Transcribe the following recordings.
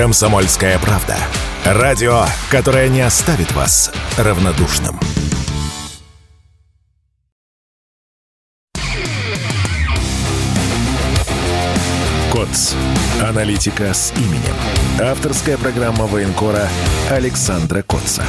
Комсомольская правда. Радио, которое не оставит вас равнодушным. КОЦ. Аналитика с именем. Авторская программа военкора Александра Котца.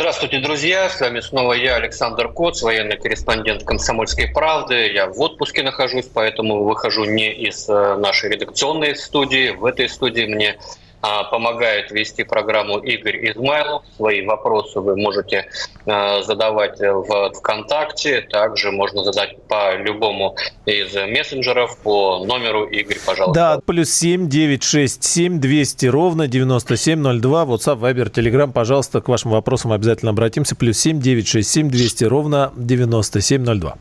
Здравствуйте, друзья! С вами снова я, Александр Коц, военный корреспондент «Комсомольской правды». Я в отпуске нахожусь, поэтому выхожу не из э, нашей редакционной студии. В этой студии мне помогает вести программу Игорь Измайлов. Свои вопросы вы можете а, задавать в ВКонтакте. Также можно задать по любому из мессенджеров по номеру Игорь, пожалуйста. Да, плюс семь девять шесть семь двести ровно девяносто семь ноль два. WhatsApp, Viber, Telegram. Пожалуйста, к вашим вопросам обязательно обратимся. Плюс семь девять шесть семь двести ровно девяносто семь ноль два.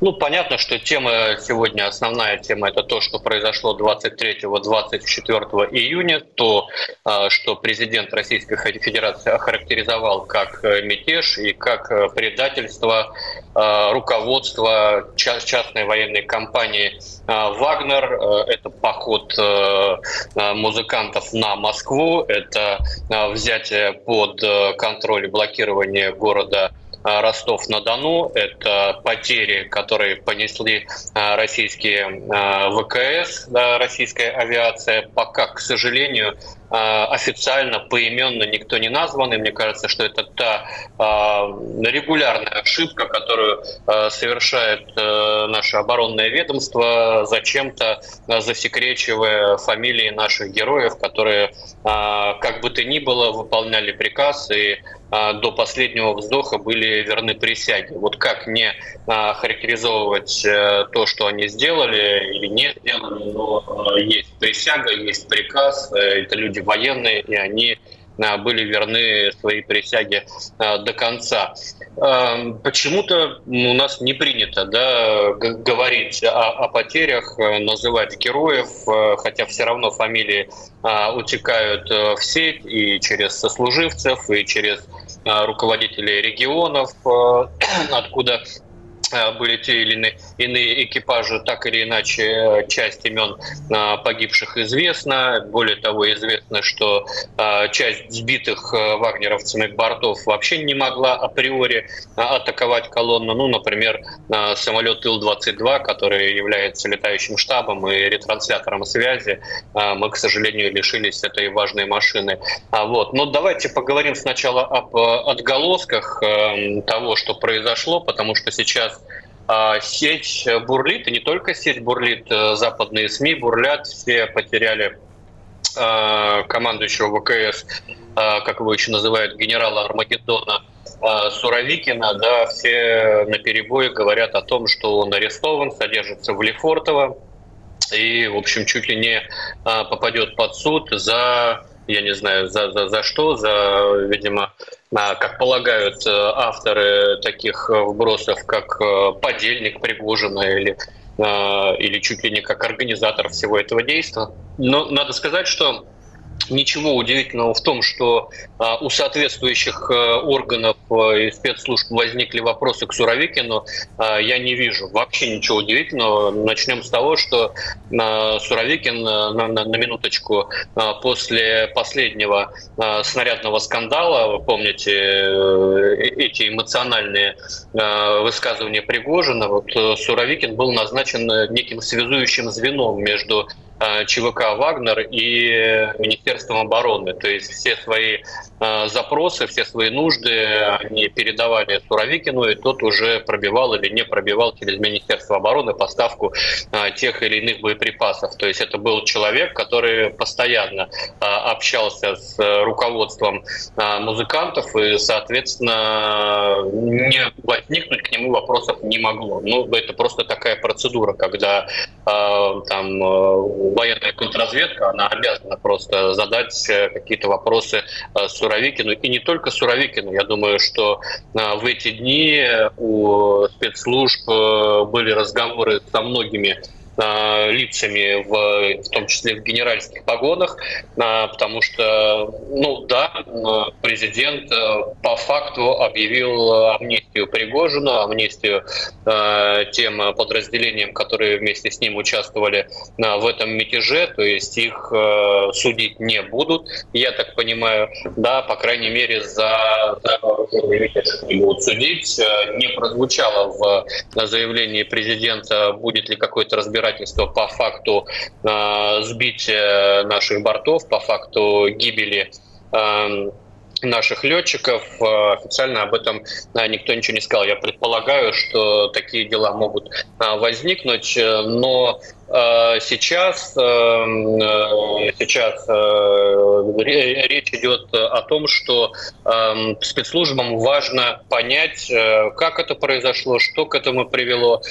Ну, понятно, что тема сегодня, основная тема, это то, что произошло 23-24 июня, то, а, что президент Российской Федерации охарактеризовал как э, мятеж и как э, предательство а, руководства частной военной компании а, «Вагнер». Э, это поход музыкантов на Москву, это взятие под контроль и блокирование города Ростов-на-Дону. Это потери, которые понесли э, российские э, ВКС, российская авиация. Пока, к сожалению, официально, поименно никто не назван. И мне кажется, что это та регулярная ошибка, которую совершает наше оборонное ведомство, зачем-то засекречивая фамилии наших героев, которые, как бы то ни было, выполняли приказ и до последнего вздоха были верны присяге. Вот как не а, характеризовывать э, то, что они сделали или не сделали, но э, есть присяга, есть приказ, э, это люди военные, и они были верны своей присяге до конца. Почему-то у нас не принято да, говорить о, о потерях, называть героев, хотя все равно фамилии утекают в сеть и через сослуживцев, и через руководителей регионов, откуда Э, были те или иные, экипажи, так или иначе э, часть имен э, погибших известна. Более того, известно, что часть сбитых вагнеровцами бортов вообще не могла априори атаковать колонну. Ну, например, самолет Ил-22, который является летающим штабом и ретранслятором связи, мы, к сожалению, лишились этой важной машины. А Вот. Но давайте поговорим сначала об отголосках того, что произошло, потому что сейчас сеть бурлит, и не только сеть бурлит, э, западные СМИ бурлят, все потеряли а, командующего ВКС, а, как его еще называют, генерала Армагеддона Суровикина, да, все на перебой говорят о том, что он арестован, содержится в Лефортово, и, в общем, чуть ли не попадет под суд за я не знаю, за, за, за что, за, видимо, как полагают э, авторы таких э, вбросов, как э, подельник Пригожина или, или чуть ли не как организатор всего этого действия. Но надо сказать, что ничего удивительного в том, что а, у соответствующих а, органов а, и спецслужб возникли вопросы к Суровикину, а, я не вижу. Вообще ничего удивительного. Начнем с того, что а, Суровикин а, на, на, на минуточку после последнего снарядного скандала, вы помните э, эти эмоциональные высказывания Пригожина, вот Суровикин был назначен неким связующим звеном между Э, ЧВК «Вагнер» и Министерством обороны. То есть все свои э, запросы, все свои нужды они передавали Суровикину, и тот уже пробивал или не пробивал через Министерство обороны поставку э, тех или иных боеприпасов. То есть это был человек, который постоянно общался с руководством музыкантов, и, соответственно, не возникнуть к нему вопросов не могло. Ну, это просто такая процедура, когда там военная контрразведка, она обязана просто задать э, какие-то вопросы э, Суровикину. И не только Суровикину. Я думаю, что э, в эти дни у спецслужб были разговоры со многими лицами, в, в том числе в генеральских погонах, потому что, ну да, президент по факту объявил амнистию Пригожину, амнистию тем подразделениям, которые вместе с ним участвовали в этом мятеже, то есть их судить не будут, я так понимаю, да, по крайней мере, за, за будут судить. Не прозвучало в заявлении президента, будет ли какое-то разбирательство по факту сбития наших бортов, по факту гибели наших летчиков. Официально об этом никто ничего не сказал. Я предполагаю, что такие дела могут возникнуть, но Э, сейчас, э, э, сейчас речь идет о том, что спецслужбам важно понять, как это произошло, что к этому привело,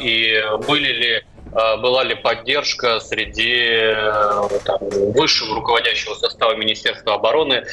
и были ли была ли поддержка среди там, высшего руководящего состава Министерства обороны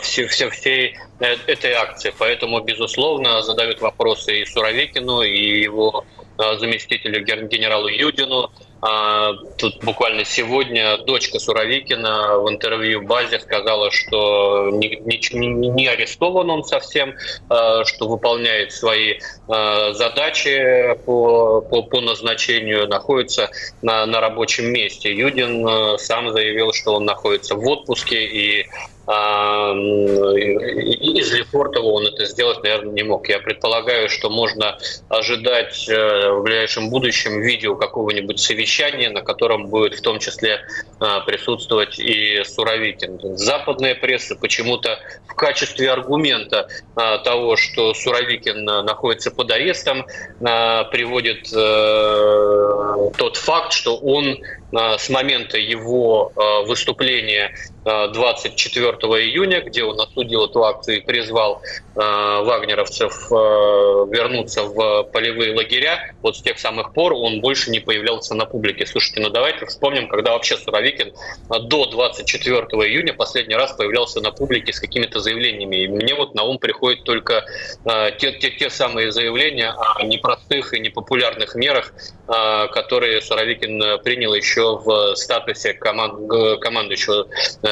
все, все, всей этой акции. Поэтому, безусловно, задают вопросы и Суровикину, и его Э, заместителю генералу Юдину. А, тут буквально сегодня дочка Суровикина в интервью в базе сказала, что не, не, не арестован он совсем, э, что выполняет свои э, задачи по, по, по назначению, находится на, на рабочем месте. Юдин сам заявил, что он находится в отпуске и а, из Лефортово он это сделать, наверное, не мог. Я предполагаю, что можно ожидать э, в ближайшем будущем видео какого-нибудь совещания, на котором будет в том числе а, присутствовать и Суровикин. Западная пресса почему-то в качестве аргумента а, того, что Суровикин находится под арестом, приводит э, тот факт, что он с момента его выступления 24 июня, где он осудил эту акцию и призвал э, вагнеровцев э, вернуться в полевые лагеря. Вот с тех самых пор он больше не появлялся на публике. Слушайте, ну давайте вспомним, когда вообще Суровикин до 24 июня последний раз появлялся на публике с какими-то заявлениями. И мне вот на ум приходят только э, те, те, те самые заявления о непростых и непопулярных мерах, э, которые Суровикин принял еще в статусе команд, командующего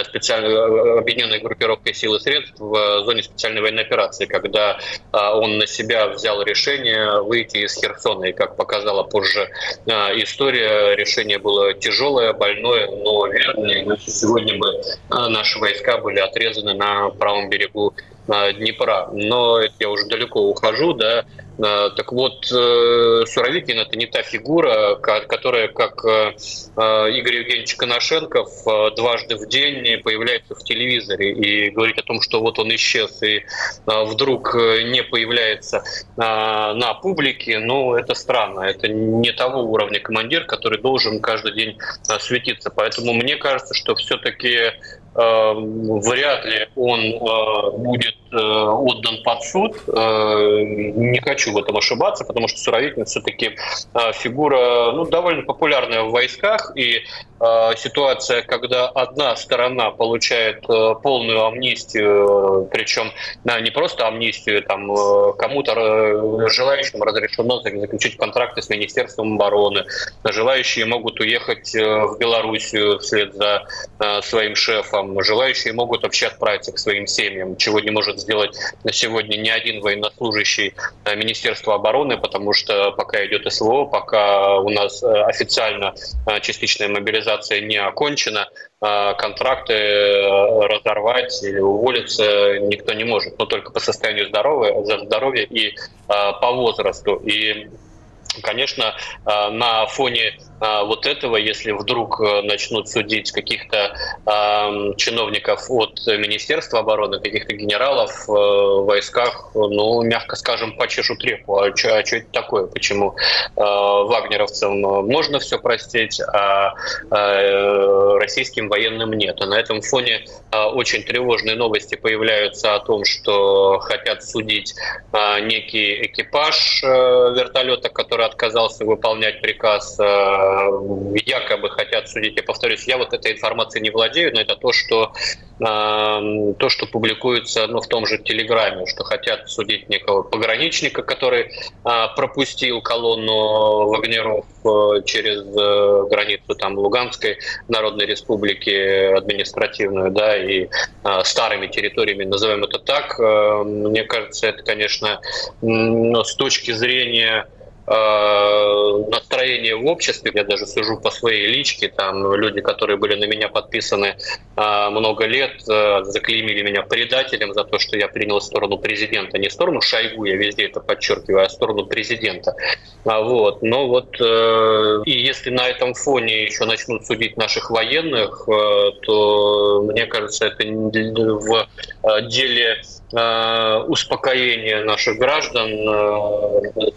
специальной объединенной группировкой сил и средств в зоне специальной военной операции, когда а, он на себя взял решение выйти из Херсона. И, как показала позже а, история, решение было тяжелое, больное, но верное. Иначе сегодня бы а, наши войска были отрезаны на правом берегу Днепра. Но я уже далеко ухожу, да. Так вот, э, Суровикин – это не та фигура, которая, как э, э, Игорь Евгеньевич Коношенков, дважды в день появляется в телевизоре и говорит о том, что вот он исчез и вдруг не появляется на публике, ну, это странно. Это не того уровня командир, который должен каждый день светиться. Поэтому мне кажется, что все-таки вряд ли он будет отдан под суд. Не хочу в этом ошибаться, потому что Суровикин все-таки фигура ну, довольно популярная в войсках, и э, ситуация, когда одна сторона получает э, полную амнистию, причем да, не просто амнистию, там э, кому-то э, желающим разрешено заключить контракты с Министерством обороны, желающие могут уехать э, в Белоруссию вслед за э, своим шефом, желающие могут вообще отправиться к своим семьям, чего не может сделать на сегодня ни один военнослужащий Министерства обороны, потому что пока идет СВО, пока у нас э, официально э, частичная мобилизация не окончена, э, контракты разорвать или уволиться никто не может, но только по состоянию здоровья, здоровья и по возрасту. И Конечно, на фоне а, вот этого, если вдруг э, начнут судить каких-то э, чиновников от Министерства обороны, каких-то генералов э, в войсках, ну, мягко скажем, почешут репу. А что а это такое? Почему э, вагнеровцам можно все простить, а э, российским военным нет? А на этом фоне э, очень тревожные новости появляются о том, что хотят судить э, некий экипаж э, вертолета, который отказался выполнять приказ э, якобы хотят судить. Я повторюсь, я вот этой информацией не владею, но это то, что то, что публикуется ну, в том же Телеграме, что хотят судить некого пограничника, который пропустил колонну вагнеров через границу там Луганской Народной Республики административную, да, и старыми территориями, назовем это так. Мне кажется, это, конечно, с точки зрения Э, настроение в обществе. Я даже сужу по своей личке. Там люди, которые были на меня подписаны э, много лет, э, заклеймили меня предателем за то, что я принял сторону президента. Не сторону Шойгу, я везде это подчеркиваю, а сторону президента. А вот. Но вот и если на этом фоне еще начнут судить наших военных, то мне кажется, это в деле успокоения наших граждан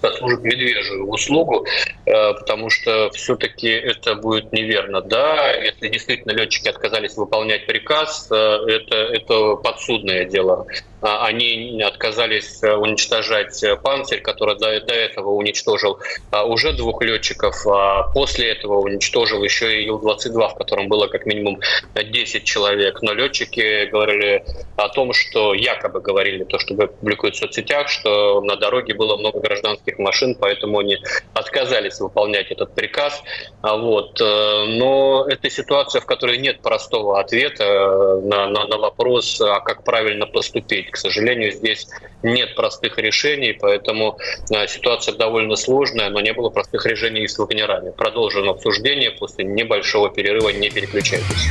послужит медвежью медвежью услугу, э, потому что все-таки это будет неверно. Да, если действительно летчики отказались выполнять приказ, э, это, это подсудное дело. А, они отказались э, уничтожать «Панцирь», который до, до этого уничтожил а, уже двух летчиков, а после этого уничтожил еще и Ил-22, в котором было как минимум 10 человек. Но летчики говорили о том, что якобы говорили, то, что публикуют в соцсетях, что на дороге было много гражданских машин, поэтому они отказались выполнять этот приказ. А вот. Э, но это ситуация, в которой нет простого ответа э, на, на, на вопрос, а как правильно поступить. К сожалению, здесь нет простых решений, поэтому э, ситуация довольно сложная, но не было простых решений и с вагнерами. Продолжим обсуждение после небольшого перерыва. Не переключайтесь.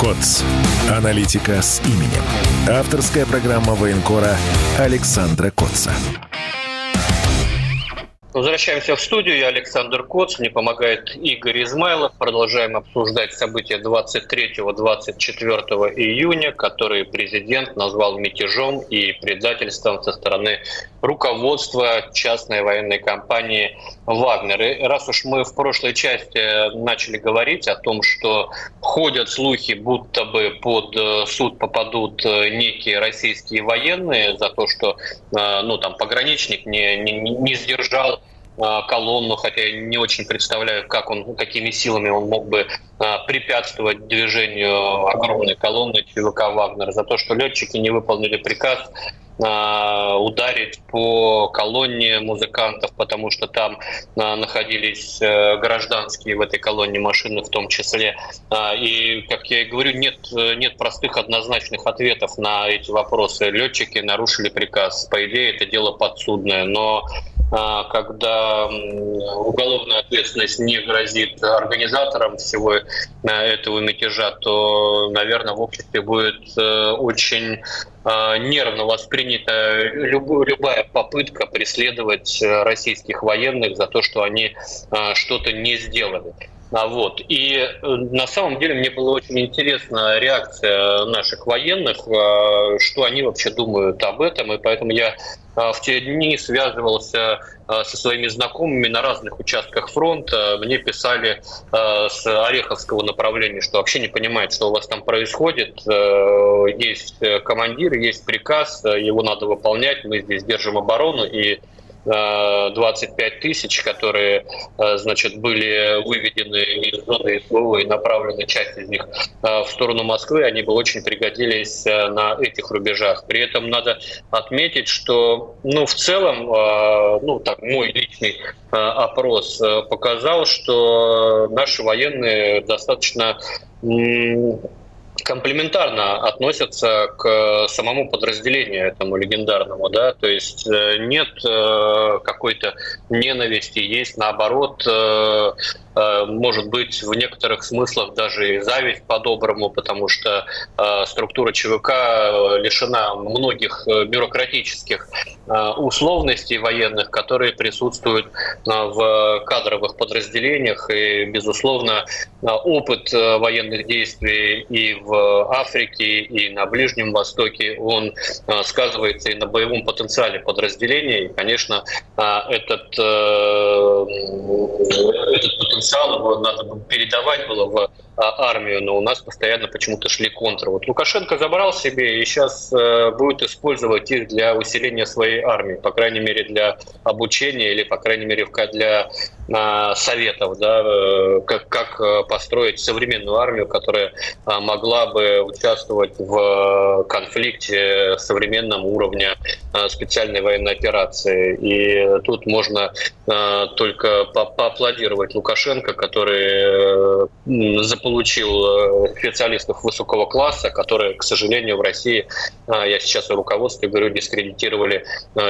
КОЦ. Аналитика с именем. Авторская программа военкора Александра Котца. Возвращаемся в студию. Я Александр Коц. Мне помогает Игорь Измайлов. Продолжаем обсуждать события 23-24 июня, которые президент назвал мятежом и предательством со стороны руководства частной военной компании «Вагнер». И раз уж мы в прошлой части начали говорить о том, что ходят слухи, будто бы под суд попадут некие российские военные за то, что э, ну, там, пограничник не, не, не сдержал колонну, хотя я не очень представляю, как он, какими силами он мог бы препятствовать движению огромной колонны ЧВК «Вагнер» за то, что летчики не выполнили приказ а, ударить по колонне музыкантов, потому что там находились э, гражданские в этой колонне машины в том числе. И, как я и говорю, нет, нет простых однозначных ответов на эти вопросы. Летчики нарушили приказ. По идее, это дело подсудное, но когда уголовная ответственность не грозит организаторам всего э, этого мятежа, то, наверное, в обществе будет э, очень а, нервно воспринята любая попытка преследовать э, российских военных за то, что они что-то не сделали. А вот. И на самом деле мне было очень интересна реакция наших военных, что они вообще думают об этом, и поэтому я а, в те дни связывался со своими знакомыми на разных участках фронта. Мне писали с Ореховского направления, что вообще не понимают, что у вас там происходит. Есть командир, есть приказ, его надо выполнять, мы здесь держим оборону, и 25 тысяч, которые, э, значит, были выведены из зоны СВО и направлены часть из них э, в сторону Москвы, они бы очень пригодились э, на этих рубежах. При этом надо отметить, что, ну, в целом, ну, так, мой личный опрос показал, что наши военные достаточно комплементарно относятся к самому подразделению этому легендарному, да, то есть э, нет э, какой-то ненависти, есть наоборот э, Э, может быть в некоторых смыслах даже и зависть по-доброму, потому что э, структура ЧВК лишена многих бюрократических условностей военных, которые присутствуют в кадровых подразделениях. И, безусловно, опыт военных действий и в Африке, и на Ближнем Востоке, он сказывается и на боевом потенциале подразделения. И, конечно, этот, этот потенциал потенциал, его надо передавать было в а, армию, но у нас постоянно почему-то шли контры. Вот Лукашенко забрал себе и сейчас э, будет использовать их для усиления своей армии, по крайней мере для обучения или, по крайней мере, для советов, да, как, как построить современную армию, которая могла бы участвовать в конфликте современном уровня специальной военной операции. И тут можно только поаплодировать Лукашенко, который заполучил специалистов высокого класса, которые, к сожалению, в России, я сейчас о руководстве говорю, дискредитировали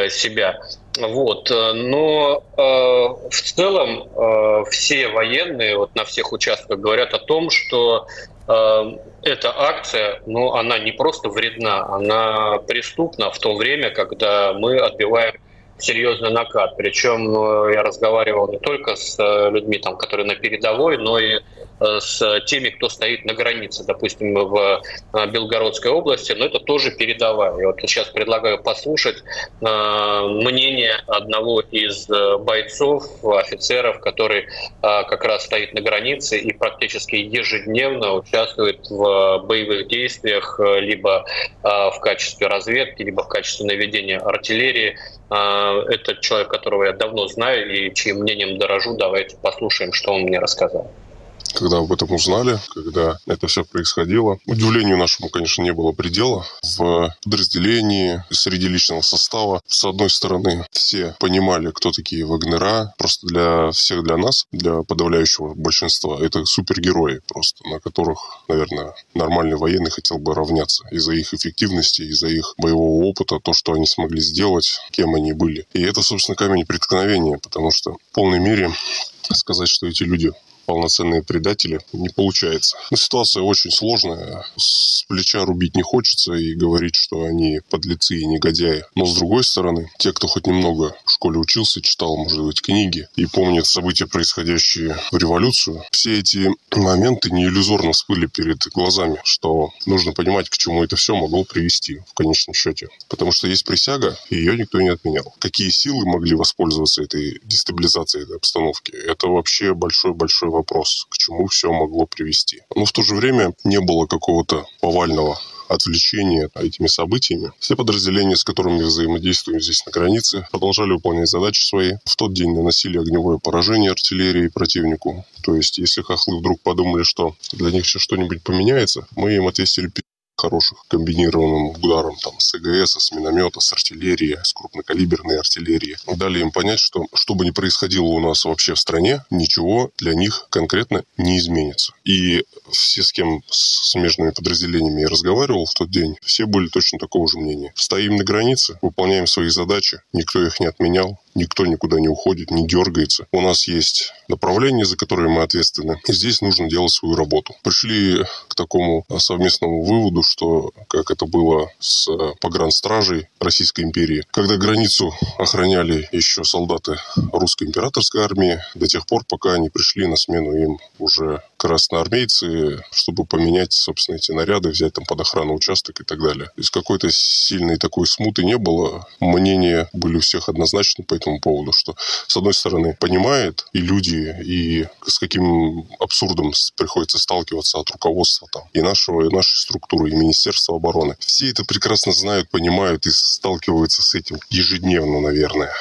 себя. Вот. Э, но э, в целом э, все военные вот на всех участках говорят о том, что э, эта акция, ну, она не просто вредна, она преступна в то время, когда мы отбиваем серьезный накат. Причем э, я разговаривал не только с э, людьми, там, которые на передовой, но и Э, с теми, кто стоит на границе, допустим, в Белгородской области, но это тоже передовая. Я вот сейчас предлагаю послушать мнение одного из бойцов, офицеров, который как раз стоит на границе и практически ежедневно участвует в боевых действиях либо в качестве разведки, либо в качестве наведения артиллерии. Это человек, которого я давно знаю и чьим мнением дорожу. Давайте послушаем, что он мне рассказал когда об этом узнали, когда это все происходило. Удивлению нашему, конечно, не было предела. В подразделении, среди личного состава, с одной стороны, все понимали, кто такие Вагнера. Просто для всех, для нас, для подавляющего большинства, это супергерои просто, на которых, наверное, нормальный военный хотел бы равняться из-за их эффективности, из-за их боевого опыта, то, что они смогли сделать, кем они были. И это, собственно, камень преткновения, потому что в полной мере сказать, что эти люди полноценные предатели, не получается. Но ситуация очень сложная. С плеча рубить не хочется и говорить, что они подлецы и негодяи. Но с другой стороны, те, кто хоть немного в школе учился, читал, может быть, книги и помнит события, происходящие в революцию, все эти моменты не иллюзорно всплыли перед глазами, что нужно понимать, к чему это все могло привести в конечном счете. Потому что есть присяга, и ее никто не отменял. Какие силы могли воспользоваться этой дестабилизацией этой обстановки, это вообще большой-большой вопрос, к чему все могло привести. Но в то же время не было какого-то повального отвлечения этими событиями. Все подразделения, с которыми взаимодействуем здесь на границе, продолжали выполнять задачи свои. В тот день наносили огневое поражение артиллерии противнику. То есть, если хохлы вдруг подумали, что для них сейчас что-нибудь поменяется, мы им отвесили хороших комбинированным ударом там, с ЭГС, с миномета, с артиллерии, с крупнокалиберной артиллерии. Дали им понять, что что бы ни происходило у нас вообще в стране, ничего для них конкретно не изменится. И все, с кем с смежными подразделениями я разговаривал в тот день, все были точно такого же мнения. Стоим на границе, выполняем свои задачи, никто их не отменял, никто никуда не уходит, не дергается. У нас есть направление, за которое мы ответственны. И здесь нужно делать свою работу. Пришли к такому совместному выводу, что как это было с погранстражей Российской империи, когда границу охраняли еще солдаты русской императорской армии до тех пор, пока не пришли на смену им уже красноармейцы, чтобы поменять, собственно, эти наряды, взять там под охрану участок и так далее. То есть какой-то сильной такой смуты не было. Мнения были у всех однозначны по этому поводу, что, с одной стороны, понимает и люди, и с каким абсурдом приходится сталкиваться от руководства там, и нашего, и нашей структуры, и Министерства обороны. Все это прекрасно знают, понимают и сталкиваются с этим ежедневно, наверное.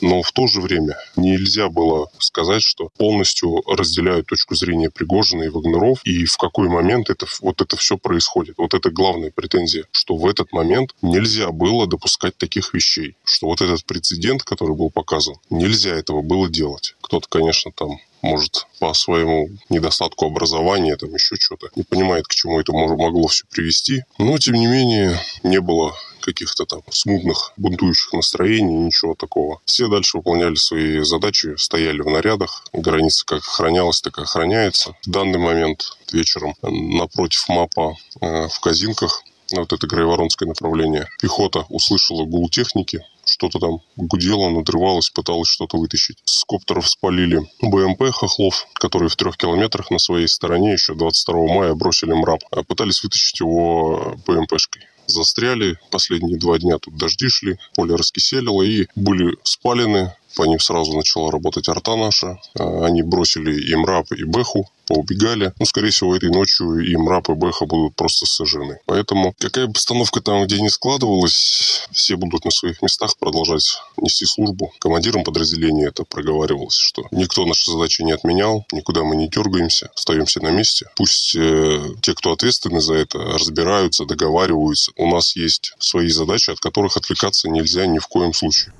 Но в то же время нельзя было сказать, что полностью разделяют точку зрения Пригожина и Вагнеров, и в какой момент это, вот это все происходит. Вот это главная претензия, что в этот момент нельзя было допускать таких вещей, что вот этот прецедент, который был показан, нельзя этого было делать. Кто-то, конечно, там может, по своему недостатку образования, там еще что-то, не понимает, к чему это могло все привести. Но, тем не менее, не было каких-то там смутных, бунтующих настроений, ничего такого. Все дальше выполняли свои задачи, стояли в нарядах. Граница как охранялась, так и охраняется. В данный момент вечером напротив МАПа э, в Казинках вот это Грайворонское направление. Пехота услышала гул техники, что-то там гудело, надрывалось, пыталось что-то вытащить. С коптеров спалили БМП Хохлов, который в трех километрах на своей стороне еще 22 мая бросили мрап. А пытались вытащить его БМПшкой застряли. Последние два дня тут дожди шли, поле раскиселило и были спалены По ним сразу начала работать арта наша. Э, они бросили и МРАП, и Бэху поубегали. Ну, скорее всего, этой ночью и МРАП, и Бэха будут просто сожжены. Поэтому, какая бы постановка там, где не складывалась, все будут на своих местах продолжать нести службу. Командиром подразделения это проговаривалось, что никто наши задачи не отменял, никуда мы не дергаемся, остаемся на месте. Пусть э, те, кто ответственны за это, разбираются, договариваются. У нас есть свои задачи, от которых отвлекаться нельзя ни в коем случае.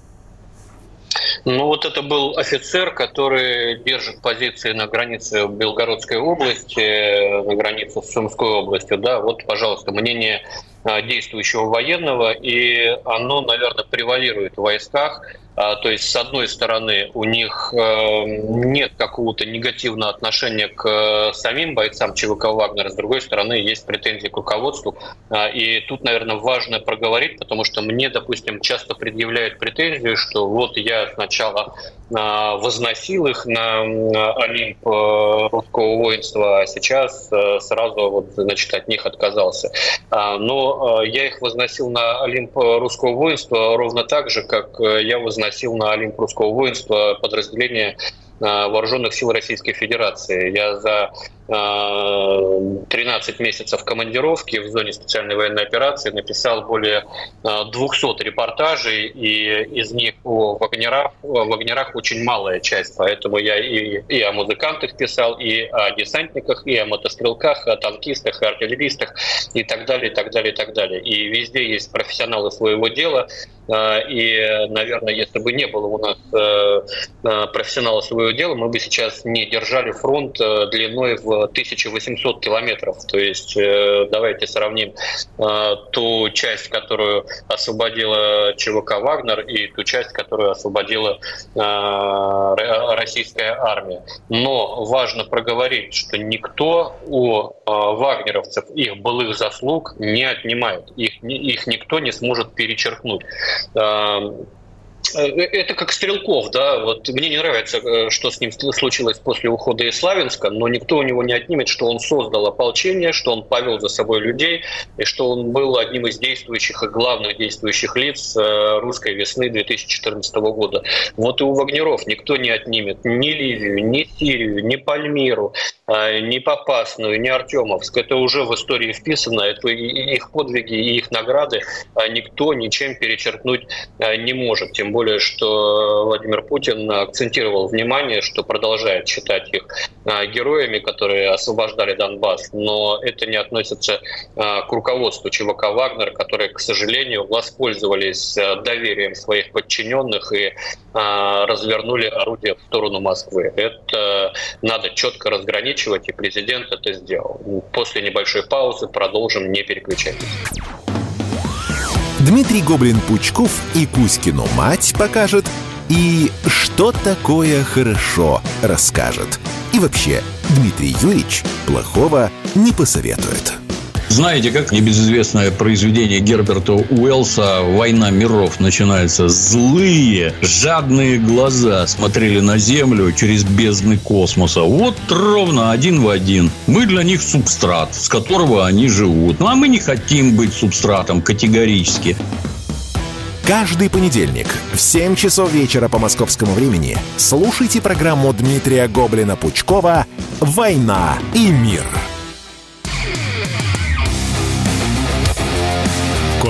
Ну вот это был офицер, который держит позиции на границе Белгородской области, на границе с Сумской областью. Да, вот, пожалуйста, мнение действующего военного, и оно, наверное, превалирует в войсках. А, то есть, с одной стороны, у них э, нет какого-то негативного отношения к э, самим бойцам ЧВК «Вагнера», с другой стороны, есть претензии к руководству. А, и тут, наверное, важно проговорить, потому что мне, допустим, часто предъявляют претензию, что вот я сначала а, возносил их на Олимп э, русского воинства, а сейчас сразу вот, значит, от них отказался. Но я их возносил на Олимп русского воинства ровно так же, как я возносил носил на Олимп русского воинства подразделение Э, вооруженных сил Российской Федерации. Я за 13 э, месяцев командировки в зоне специальной военной операции написал более 200 э, репортажей, и из них о вагнерах, о вагнерах очень малая часть, поэтому я и, и о музыкантах писал, и о десантниках, и о мотострелках, о танкистах, и артиллеристах, и так далее, и так далее, и так далее. И везде есть профессионалы своего дела, и, наверное, если бы не было у нас профессионала своего свое дело, мы бы сейчас не держали фронт э, длиной в 1800 километров. То есть э, давайте сравним э, ту часть, которую освободила ЧВК «Вагнер» и ту часть, которую освободила российская армия. Но важно проговорить, что никто у вагнеровцев их былых заслуг не отнимает. Их, их никто не сможет перечеркнуть. Э, это как Стрелков, да, вот мне не нравится, э, что с ним случилось после ухода из Славянска, но никто у него не отнимет, что он создал ополчение, что он повел за собой людей, и что он был одним из действующих и главных действующих лиц э, русской весны 2014 года. Вот и у Вагнеров никто не отнимет ни Ливию, ни Сирию, ни Пальмиру, ни Попасную, ни Артемовск. Это уже в истории вписано, это их подвиги и их награды никто ничем перечеркнуть не может, тем более, что Владимир Путин акцентировал внимание, что продолжает считать их а, героями, которые освобождали Донбасс, но это не относится а, к руководству ЧВК «Вагнер», которые, к сожалению, воспользовались доверием своих подчиненных и развернули орудие в сторону Москвы. Это надо четко разграничивать, и президент это сделал. После небольшой паузы продолжим, не переключайтесь. Дмитрий Гоблин-Пучков и Кузькину мать покажет, и что такое хорошо расскажет. И вообще, Дмитрий Юрьевич плохого не посоветует. Знаете, как небезызвестное произведение Герберта Уэллса «Война миров» начинается? Злые, жадные глаза смотрели на Землю через бездны космоса. Вот ровно один в один. Мы для них субстрат, с которого они живут. Ну, а мы не хотим быть субстратом категорически. Каждый понедельник в 7 часов вечера по московскому времени слушайте программу Дмитрия Гоблина-Пучкова «Война и мир».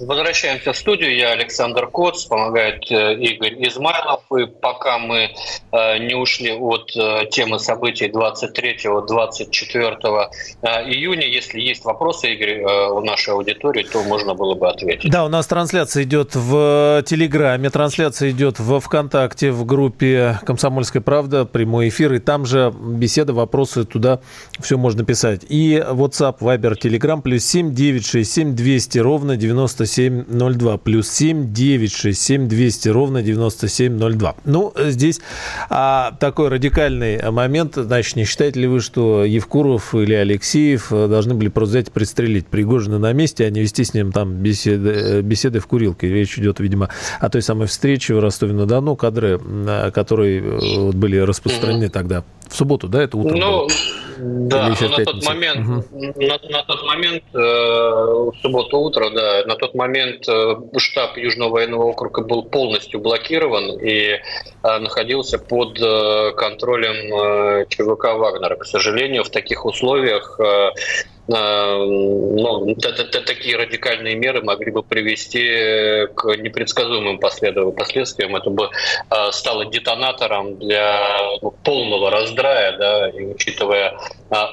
Возвращаемся в студию. Я Александр Коц, помогает э, Игорь Измайлов. И пока мы э, не ушли от э, темы событий 23-24 июня, если есть вопросы, Игорь, у нашей аудитории, то можно было бы ответить. Да, у нас трансляция идет в Телеграме, трансляция идет во ВКонтакте, в группе «Комсомольская правда», прямой эфир, и там же беседа, вопросы, туда все можно писать. И WhatsApp, Viber, Telegram, плюс 7 967 200 ровно 97 9702. Плюс 7 967 200 ровно 9702. Ну, здесь а, такой радикальный момент. Значит, не считаете ли вы, что Евкуров или Алексеев должны были просто взять и пристрелить Пригожина на месте, а не вести с ним там беседы, беседы в курилке? Речь идет, видимо, о той самой встрече в Ростове-на-Дону, кадры, которые были распространены тогда в субботу, да, это утром ну, было? Да, но на тот момент, угу. на, на тот момент, э, в субботу утро, да, на тот момент э, штаб Южного военного округа был полностью блокирован и э, находился под э, контролем э, ЧВК Вагнера. К сожалению, в таких условиях э, ну, такие радикальные меры могли бы привести к непредсказуемым последствиям. Это бы а, стало детонатором для ну, полного раздрая, да, и учитывая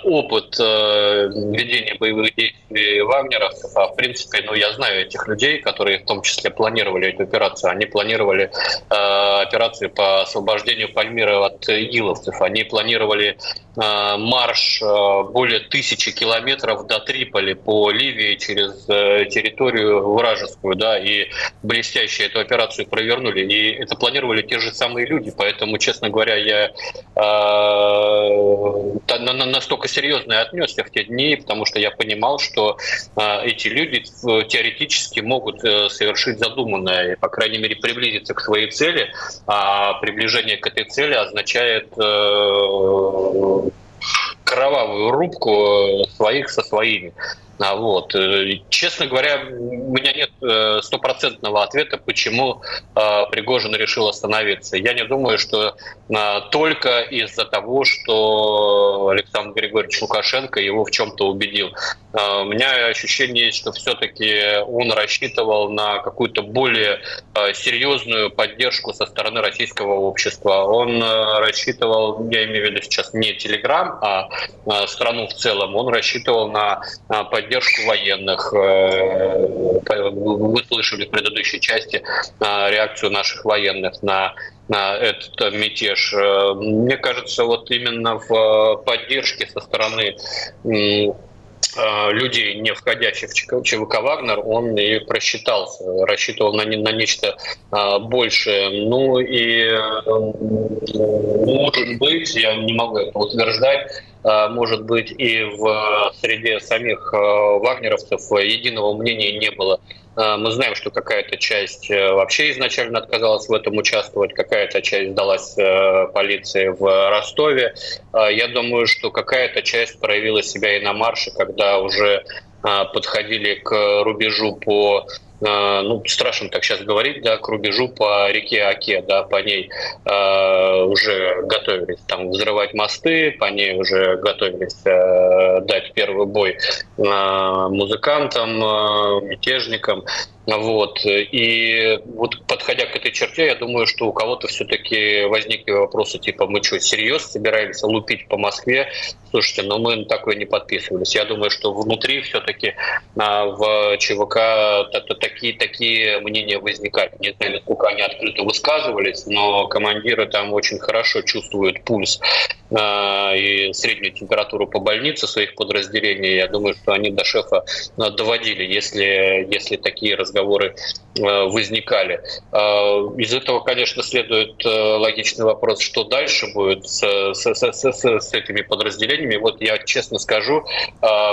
опыт э, ведения боевых действий вагнеровцев, а в принципе, ну, я знаю этих людей, которые в том числе планировали эту операцию. Они планировали операцию по освобождению Пальмира от иловцев. Они планировали марш более тысячи километров километров до Триполи по Ливии через э, территорию вражескую, да, и блестяще эту операцию провернули. И это планировали те же самые люди, поэтому, честно говоря, я э, настолько серьезно отнесся в те дни, потому что я понимал, что э, эти люди э, теоретически могут э, совершить задуманное, и, по крайней мере, приблизиться к своей цели, а приближение к этой цели означает э, кровавую рубку э, своих со своими. А вот. Э, честно говоря, у меня нет э, стопроцентного ответа, почему э, Пригожин решил остановиться. Я не думаю, что только из-за того, что Александр Григорьевич Лукашенко его в чем-то убедил. У меня ощущение есть, что все-таки он рассчитывал на какую-то более серьезную поддержку со стороны российского общества. Он рассчитывал, я имею в виду сейчас не Телеграм, а страну в целом, он рассчитывал на поддержку поддержку военных. Э, вы слышали в предыдущей части э, реакцию наших военных на на этот мятеж. Э, мне кажется, вот именно в поддержке со стороны людей, не входящих в ЧВК «Вагнер», он и просчитался, рассчитывал на, на нечто большее. Ну и, может быть, я не могу это утверждать, может быть, и в среде самих а, вагнеровцев единого мнения не было. Мы знаем, что какая-то часть э, вообще изначально отказалась в этом участвовать, какая-то часть сдалась э, полиции в Ростове. Я думаю, что какая-то часть проявила себя и на марше, когда уже подходили к рубежу по ну, страшно так сейчас говорить, да, к рубежу по реке Оке, да, по ней э, уже готовились там взрывать мосты, по ней уже готовились э, дать первый бой э, музыкантам, э, мятежникам. Вот. И вот подходя к этой черте, я думаю, что у кого-то все-таки возникли вопросы типа, мы что, серьезно собираемся лупить по Москве? Слушайте, но мы такое не подписывались. Я думаю, что внутри все-таки а, в ЧВК такие, такие мнения возникали. Не знаю, насколько они открыто высказывались, но командиры там очень хорошо чувствуют пульс а, и среднюю температуру по больнице своих подразделений. Я думаю, что они до шефа а, доводили, если, если такие разговоры разговоры э, возникали. Э, из этого, конечно, следует э, логичный вопрос, что дальше будет с, с, с, с, с этими подразделениями. Вот я честно скажу,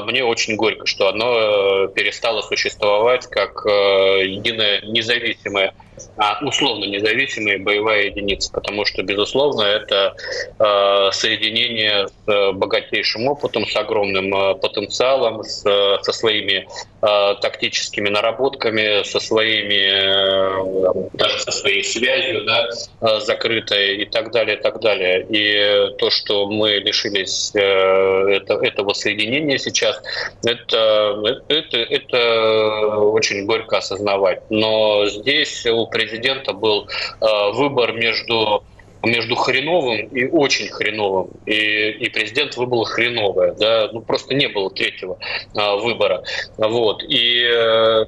мне очень горько, что оно перестало существовать как единая независимая а условно независимая боевая единица, потому что, безусловно, это э, соединение с э, богатейшим опытом, с огромным э, потенциалом, со своими э, тактическими наработками, со своими, э, даже со своей связью, да, э, закрытой и так далее, и так далее. И то, что мы лишились э, это, этого соединения сейчас, это, это, это очень горько осознавать. Но здесь у президента был э, выбор между между хреновым и очень хреновым. И, и президент выбрал хреновое. Да? Ну, просто не было третьего а, выбора. Вот. И э,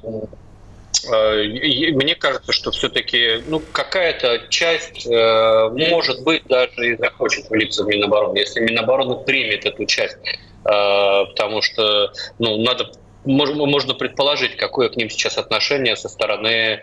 мне кажется, что все-таки ну, какая-то часть, э, может быть, даже и захочет влиться в Минобороны, если Минобороны примет эту часть. Э, потому что ну, надо можно предположить, какое к ним сейчас отношение со стороны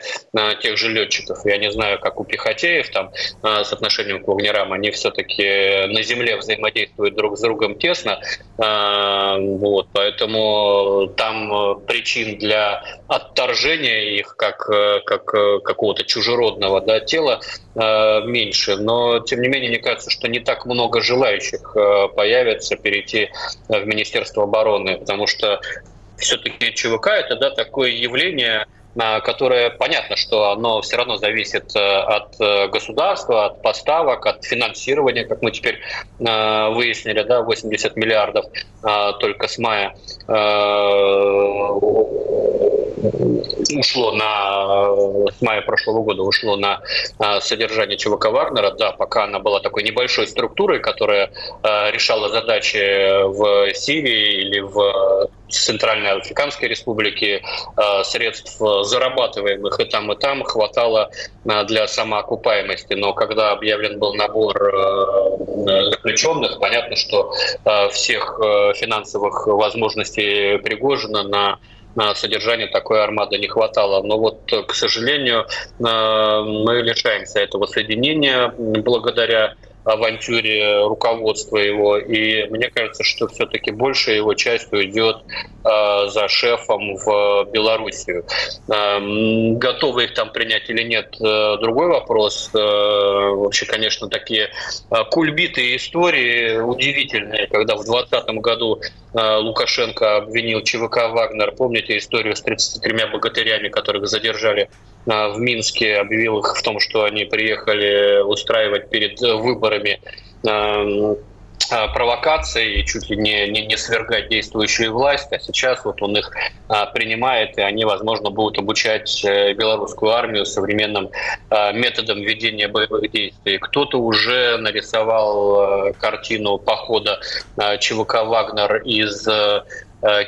тех же летчиков. Я не знаю, как у пехотеев там с отношением к вагнерам, они все-таки на земле взаимодействуют друг с другом тесно, вот, поэтому там причин для отторжения их как, как какого-то чужеродного да, тела меньше, но тем не менее мне кажется, что не так много желающих появится перейти в Министерство обороны, потому что все-таки ЧВК это да, такое явление, которое понятно, что оно все равно зависит э, от э, государства, от поставок, от финансирования, как мы теперь э, выяснили, да, 80 миллиардов только с мая ушло на с мая прошлого года ушло на содержание ЧВК Вагнера, да, пока она была такой небольшой структурой, которая решала задачи в Сирии или в Центральной Африканской Республики средств зарабатываемых и там, и там хватало а, для самоокупаемости. Но когда объявлен был набор э, заключенных, понятно, что всех э, финансовых возможностей Пригожина на на содержание такой армады не хватало. Но вот, к сожалению, э, мы лишаемся этого соединения благодаря авантюре руководства его. И мне кажется, что все-таки большая его часть уйдет э, за шефом в Белоруссию. Э, готовы их там принять или нет, э, другой вопрос. Э, вообще, конечно, такие э, кульбитые истории удивительные, когда в 2020 году э, Лукашенко обвинил ЧВК «Вагнер». Помните историю с 33 богатырями, которых задержали а, в Минске, объявил их в том, что они приехали устраивать перед выборами а, а, провокации и чуть ли не, не, не свергать действующую власть, а сейчас вот он их а, принимает, и они, возможно, будут обучать э, белорусскую армию современным а, методам ведения боевых действий. Кто-то уже нарисовал а, картину похода а, ЧВК «Вагнер» из Э,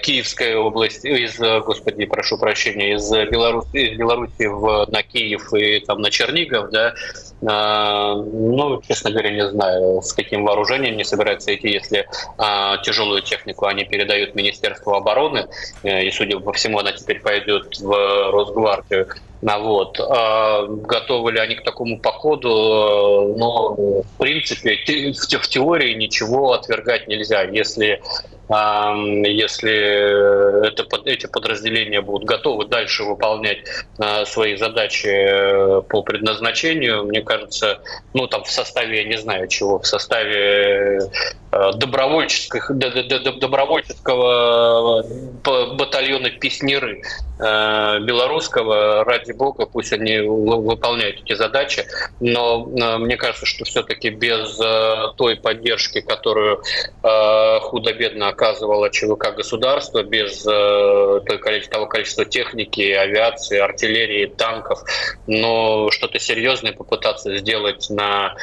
Киевской области, из, господи, прошу прощения, из Беларуси, из Беларуси в, на Киев и там на Чернигов, да, ну, честно говоря, не знаю, с каким вооружением не собираются идти, если а, тяжелую технику они передают Министерству обороны, э, и, судя по всему, она теперь пойдет в Росгвардию. А вот. А готовы ли они к такому походу? Но, в принципе, в теории ничего отвергать нельзя. Если если это, эти подразделения будут готовы дальше выполнять а, свои задачи э, по предназначению, мне кажется, ну там в составе, я не знаю чего, в составе э, добровольческих, добровольческого э, батальона «Песнеры» белорусского, ради бога, пусть они выполняют эти задачи, но мне кажется, что все-таки без той поддержки, которую худо-бедно оказывало ЧВК государства без э, того количества техники, авиации, артиллерии, танков. Но что-то серьезное попытаться сделать на,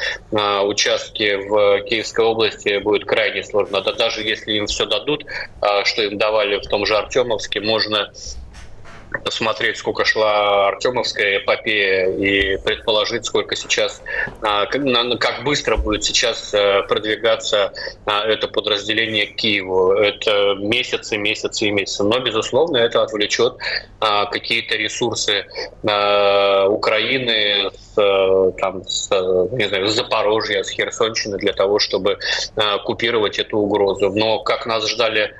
участке в Киевской области будет крайне сложно. Да даже если им все дадут, э, что им давали в том же Артемовске, можно посмотреть, сколько шла Артемовская эпопея и предположить, сколько сейчас, а, как быстро будет сейчас э, продвигаться а, это подразделение к Киеву. Это месяцы, месяцы и месяцы. Но, безусловно, это отвлечет а, какие-то ресурсы Украины с, э, там, с, не знаю, с Запорожья, с Херсонщины для того, чтобы купировать эту угрозу. Но как нас ждали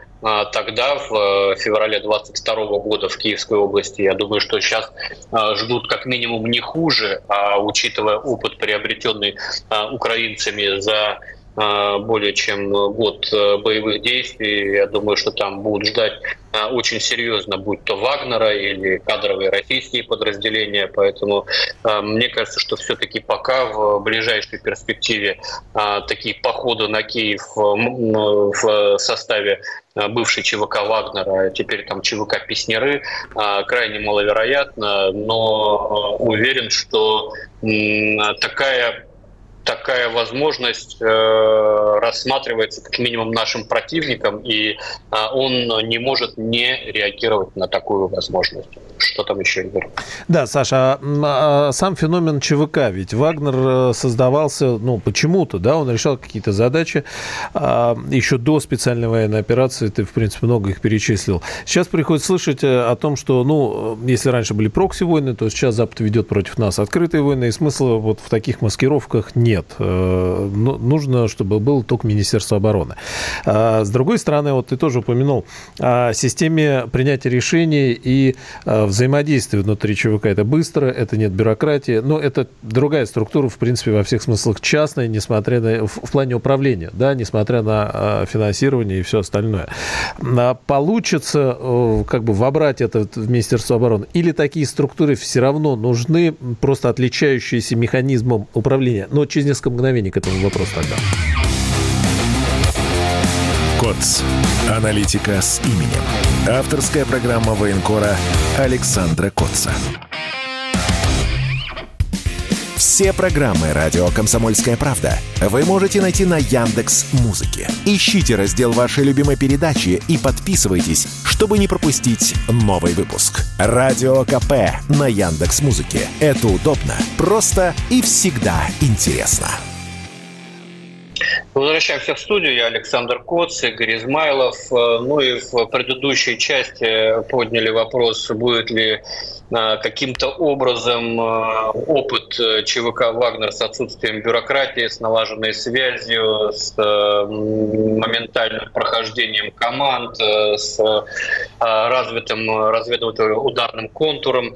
тогда, в э, феврале 22 года в Киевской области. Я думаю, что сейчас а, ждут как минимум не хуже, а учитывая опыт, приобретенный а, украинцами за более чем год э, боевых действий. Я думаю, что там будут ждать очень серьезно, будь то Вагнера или кадровые российские подразделения. Поэтому мне кажется, что все-таки пока в ближайшей перспективе такие походы на Киев в составе бывший ЧВК Вагнера, а теперь там ЧВК Песнеры, э, крайне маловероятно, но э, уверен, что такая такая возможность э, рассматривается как минимум нашим противником, и он не может не реагировать на такую возможность. Что там еще, Игорь? Да, Саша, а, а сам феномен ЧВК, ведь Вагнер создавался, ну, почему-то, да, он решал какие-то задачи еще до специальной военной операции, ты, в принципе, много их перечислил. Сейчас приходится слышать о том, что, ну, если раньше были прокси-войны, то сейчас Запад ведет против нас открытые войны, и смысла вот в таких маскировках нет. Э, ну, нужно, чтобы был только Министерство обороны. А с другой стороны, вот ты тоже упомянул о системе принятия решений и э, взаимодействия внутри ЧВК. Это быстро, это нет бюрократии, но это другая структура, в принципе, во всех смыслах частная, несмотря на, в, в плане управления, да, несмотря на э, финансирование и все остальное. А получится как бы вобрать это в Министерство обороны? Или такие структуры все равно нужны, просто отличающиеся механизмом управления? Но через несколько мгновений к этому вопросу тогда. КОЦ. Аналитика с именем. Авторская программа военкора Александра Котца. Все программы радио Комсомольская правда вы можете найти на Яндекс Музыке. Ищите раздел вашей любимой передачи и подписывайтесь, чтобы не пропустить новый выпуск. Радио КП на Яндекс Музыке. Это удобно, просто и всегда интересно. Возвращаемся в студию. Я Александр Коц, Игорь Измайлов. Ну и в предыдущей части подняли вопрос, будет ли Э, каким-то образом э, опыт э, ЧВК «Вагнер» с отсутствием бюрократии, с налаженной связью, с моментальным прохождением команд, с развитым разведывательно-ударным контуром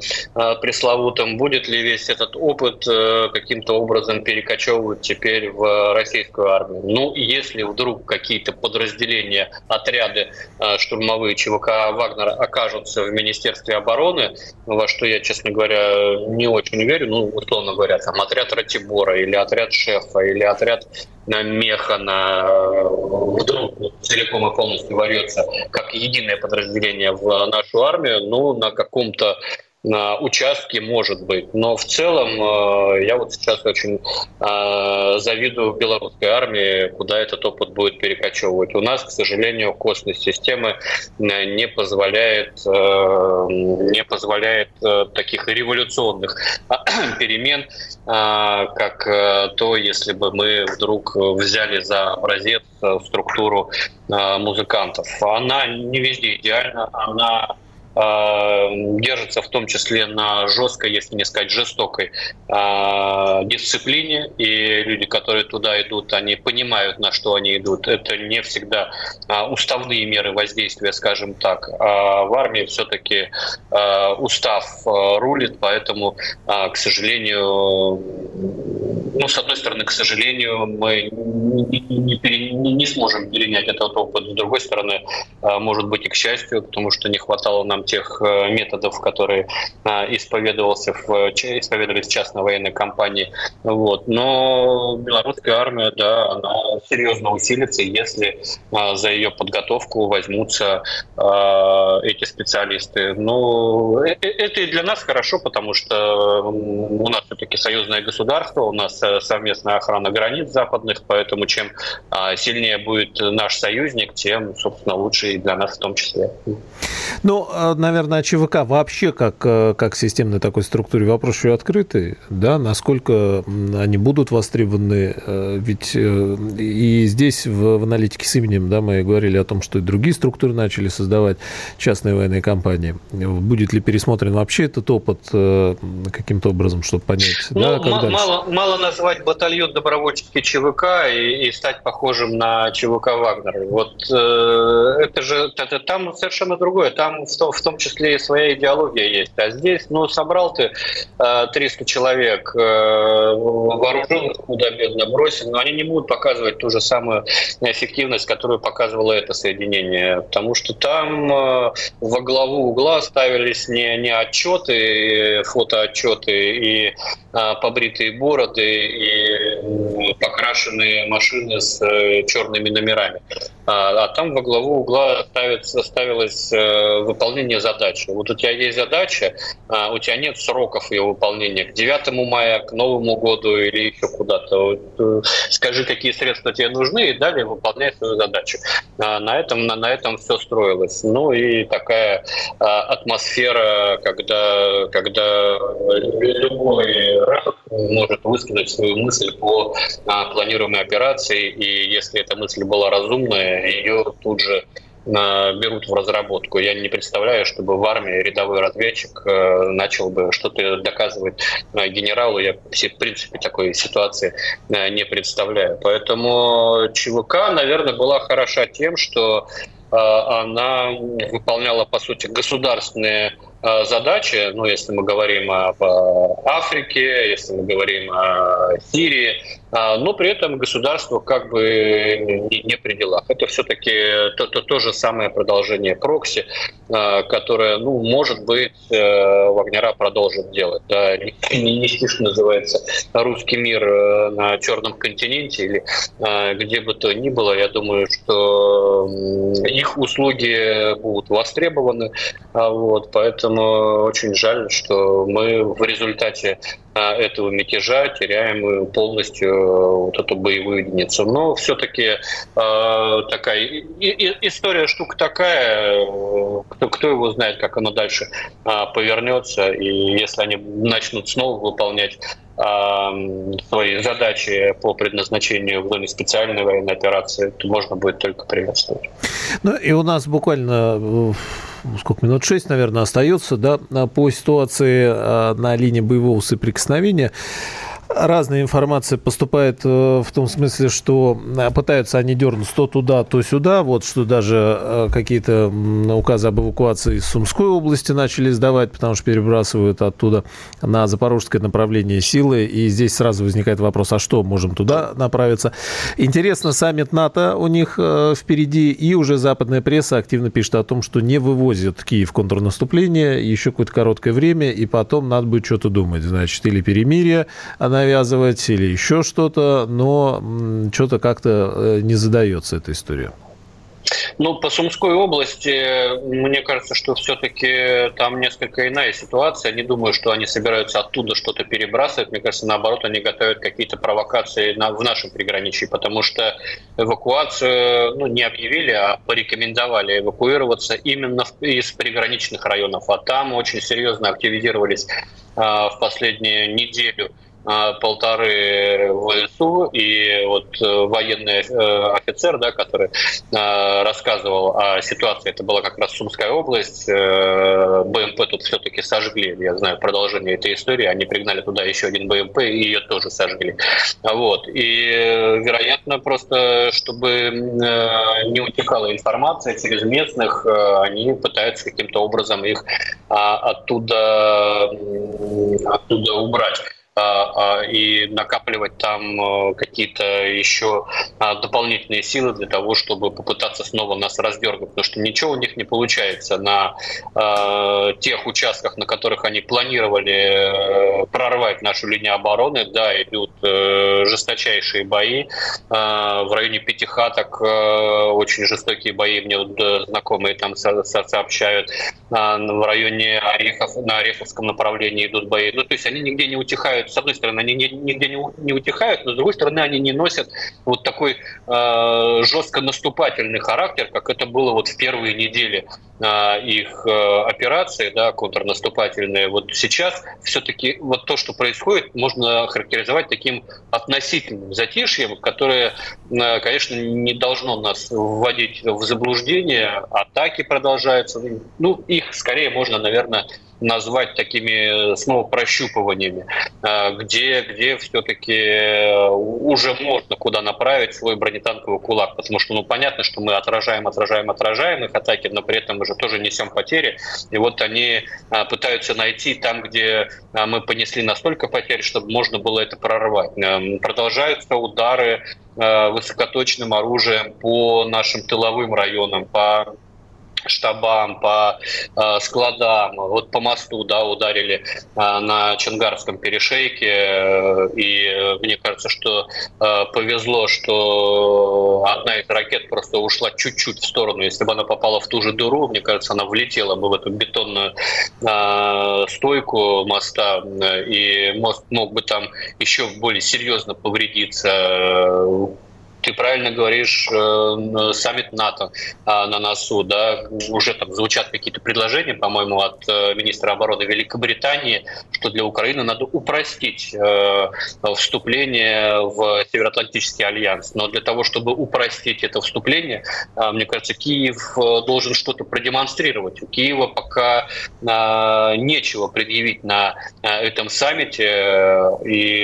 пресловутым. Будет ли весь этот опыт каким-то образом перекочевывать теперь в российскую армию? Ну, если вдруг какие-то подразделения, отряды штурмовые ЧВК «Вагнер» окажутся в Министерстве обороны, во что я, честно говоря, не очень верю, ну, условно говоря, там отряд Ратибора или отряд Шефа или отряд на Механа вдруг целиком и полностью ворется как единое подразделение в нашу армию, ну, на каком-то участке может быть. Но в целом э, я вот сейчас очень э, завидую белорусской армии, куда этот опыт будет перекочевывать. У нас, к сожалению, костность системы э, не позволяет, не позволяет таких революционных перемен, как то, если бы мы вдруг взяли за образец структуру музыкантов. Она не везде идеальна, она держится в том числе на жесткой, если не сказать жестокой а, дисциплине, и люди, которые туда идут, они понимают, на что они идут. Это не всегда а, уставные меры воздействия, скажем так. А в армии все-таки устав рулит, поэтому, к сожалению, ну, с одной стороны, к сожалению, мы не, не, не, сможем перенять этот опыт. С другой стороны, может быть и к счастью, потому что не хватало нам тех э, методов, которые э, исповедовался в, исповедовались частной военной компании. Вот. Но белорусская армия, да, она серьезно усилится, если э, за ее подготовку возьмутся эти специалисты. Ну, это и для нас хорошо, потому что у нас все-таки союзное государство, у нас совместная охрана границ западных, поэтому чем сильнее будет наш союзник, тем, собственно, лучше и для нас в том числе. Ну, наверное, о ЧВК вообще как, э, как системной такой структуре вопрос еще открытый, да, насколько они будут востребованы, э, ведь э, и здесь в, в аналитике с именем, да, мы говорили о том, что и другие структуры начали создавать частные военные компании. Будет ли пересмотрен вообще этот опыт каким-то образом, чтобы понять, ну, да, как мало, мало назвать батальон добровольческий ЧВК и, и стать похожим на ЧВК Вагнер. Вот э, это же это, там совершенно другое. Там в том, в том числе и своя идеология есть. А здесь, ну, собрал ты э, 300 человек, э, вооруженных худо-бедно бросил, но они не будут показывать ту же самую эффективность, которую показывало это соединение. Потому что там э, во главу угла ставились не, не отчеты, фотоотчеты и э, побритые бороды, и покрашенные машины с э, черными номерами. А, а там во главу угла ставится, ставилось э, выполнение задачи. Вот у тебя есть задача, а у тебя нет сроков ее выполнения к 9 мая, к Новому году или еще куда-то. Вот, э, скажи, какие средства тебе нужны, и далее выполняй свою задачу. А на этом, на, на этом все строилось. Ну и такая а, атмосфера, когда, когда любой может высказать свою мысль по а, планируемой операции, и если эта мысль была разумная, ее тут же а, берут в разработку. Я не представляю, чтобы в армии рядовой разведчик а, начал бы что-то доказывать а, генералу. Я, в принципе, такой ситуации не представляю. Поэтому ЧВК, наверное, была хороша тем, что она выполняла, по сути, государственные Э, задачи, ну, если мы говорим об Африке, если мы говорим о Сирии, э, но при этом государство как бы не при делах. Это все-таки то, то, то же самое продолжение прокси, э, которое, ну, может быть, Вагнера продолжит делать. Да, не, не что называется русский мир на Черном континенте или где бы то ни было. Я думаю, что их услуги будут востребованы. Вот, поэтому очень жаль, что мы в результате а, этого мятежа теряем полностью э, вот эту боевую единицу. Но все-таки э, такая история штука такая, э, кто, кто его знает, как оно дальше э, повернется, и если они начнут снова выполнять свои задачи по предназначению в зоне специальной военной операции, то можно будет только приветствовать. Ну и у нас буквально сколько минут, 6, наверное, остается, да, по ситуации а, на линии боевого соприкосновения. Разная информация поступает э, в том смысле, что э, пытаются они дернуть то туда, то сюда. Вот что даже э, какие-то указы об эвакуации из Сумской области начали сдавать, потому что перебрасывают оттуда на запорожское направление силы. И здесь сразу возникает вопрос, а что, можем туда направиться? Интересно, саммит НАТО у них впереди, и уже западная пресса активно пишет о том, что не вывозят Киев контрнаступление еще какое-то короткое время, и потом надо будет что-то думать. Значит, или перемирие, она навязывать или еще что-то, но что-то как-то э, не задается эта история. Ну, по Сумской области, мне кажется, что все-таки там несколько иная ситуация. Не думаю, что они собираются оттуда что-то перебрасывать. Мне кажется, наоборот, они готовят какие-то провокации на, в нашем приграничье, потому что эвакуацию ну, не объявили, а порекомендовали эвакуироваться именно из приграничных районов. А там очень серьезно активизировались а, в последнюю неделю а, полторы ВСУ, и вот э, военный э, офицер, да, который рассказывал о ситуации, это была как раз Сумская область, э, БМП тут все-таки сожгли, я знаю продолжение этой истории, они пригнали туда еще один БМП и ее тоже сожгли. Вот. И, вероятно, просто, чтобы не утекала информация через местных, они пытаются каким-то образом их а, оттуда, оттуда убрать. А, а, и накапливать там э, какие-то еще а, дополнительные силы для того, чтобы попытаться снова нас раздергать, потому что ничего у них не получается на тех участках, на которых они планировали э, прорвать нашу линию обороны. Да, идут э, жесточайшие бои. В районе Пятихаток очень жестокие бои, мне знакомые там сообщают. В районе Орехов, на Ореховском направлении идут бои. Ну, то есть они нигде не утихают с одной стороны, они нигде не, утихают, но с другой стороны, они не носят вот такой э, жестко наступательный характер, как это было вот в первые недели их э, операции, да, контрнаступательные. Вот сейчас все-таки вот то, что происходит, можно характеризовать таким относительным затишьем, которое, э, конечно, не должно нас вводить в заблуждение. Атаки продолжаются. Ну, их скорее можно, наверное, назвать такими снова прощупываниями, э, где, где все-таки э, уже можно куда направить свой бронетанковый кулак, потому что ну, понятно, что мы отражаем, отражаем, отражаем их атаки, но при этом мы же тоже несем потери, и вот они э, пытаются найти там, где мы понесли настолько потерь, чтобы можно было это прорвать. Продолжаются удары высокоточным оружием по нашим тыловым районам, по штабам, по э, складам, вот по мосту, да, ударили э, на Чангарском перешейке, и мне кажется, что э, повезло, что одна из ракет просто ушла чуть-чуть в сторону, если бы она попала в ту же дыру, мне кажется, она влетела бы в эту бетонную э, стойку моста, и мост мог бы там еще более серьезно повредиться ты правильно говоришь, э, саммит НАТО а, на носу, да, уже там звучат какие-то предложения, по-моему, от э, министра обороны Великобритании, что для Украины надо упростить э, вступление в Североатлантический альянс. Но для того, чтобы упростить это вступление, мне кажется, Киев должен что-то продемонстрировать. У Киева пока нечего предъявить на этом саммите, и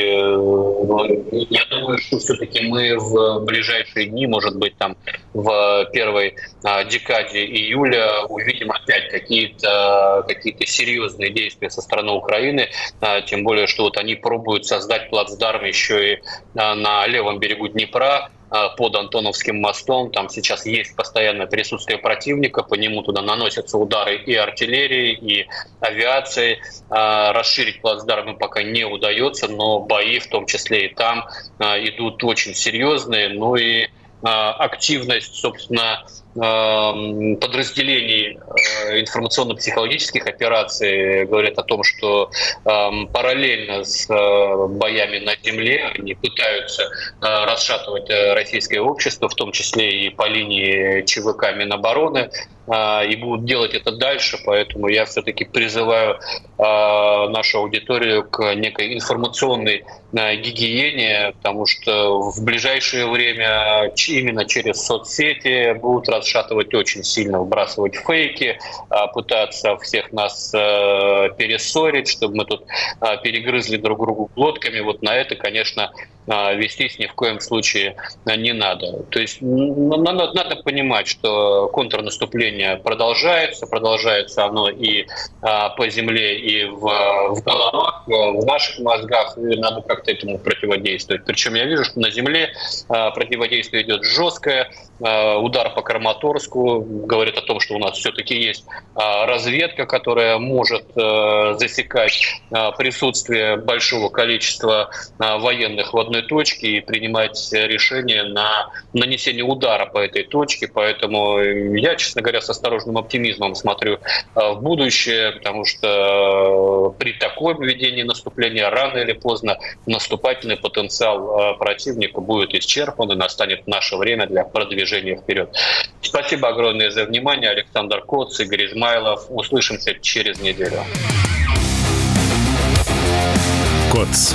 я думаю, что все-таки мы в ближайшие дни, может быть, там в первой а, декаде июля увидим опять какие-то какие серьезные действия со стороны Украины, а, тем более, что вот они пробуют создать плацдарм еще и а, на левом берегу Днепра, под Антоновским мостом. Там сейчас есть постоянное присутствие противника, по нему туда наносятся удары и артиллерии, и авиации. Расширить плацдарм пока не удается, но бои, в том числе и там, идут очень серьезные. Ну и активность, собственно, подразделений э, информационно-психологических операций говорят о том, что эм, параллельно с э, боями на земле они пытаются э, расшатывать российское общество, в том числе и по линии ЧВК Минобороны, и будут делать это дальше, поэтому я все-таки призываю нашу аудиторию к некой информационной гигиене, потому что в ближайшее время именно через соцсети будут расшатывать очень сильно, вбрасывать фейки, а, пытаться всех нас перессорить, чтобы мы тут а, перегрызли друг другу глотками. Вот на это, конечно, а, вестись ни в коем случае не надо. То есть надо, надо понимать, что контрнаступление продолжается, продолжается оно и по земле, и в, в головах, в наших мозгах, и надо как-то этому противодействовать. Причем я вижу, что на земле противодействие идет жесткое, удар по Краматорску, говорит о том, что у нас все-таки есть а, разведка, которая может засекать а, присутствие большого количества а, военных в одной точке и принимать решение на нанесение удара по этой точке. Поэтому я, честно говоря, с осторожным оптимизмом смотрю в будущее, потому что при таком ведении наступления рано или поздно наступательный потенциал противника будет исчерпан и настанет наше время для продвижения вперед. Спасибо огромное за внимание. Александр Коц, Игорь Измайлов. Услышимся через неделю. КОЦ.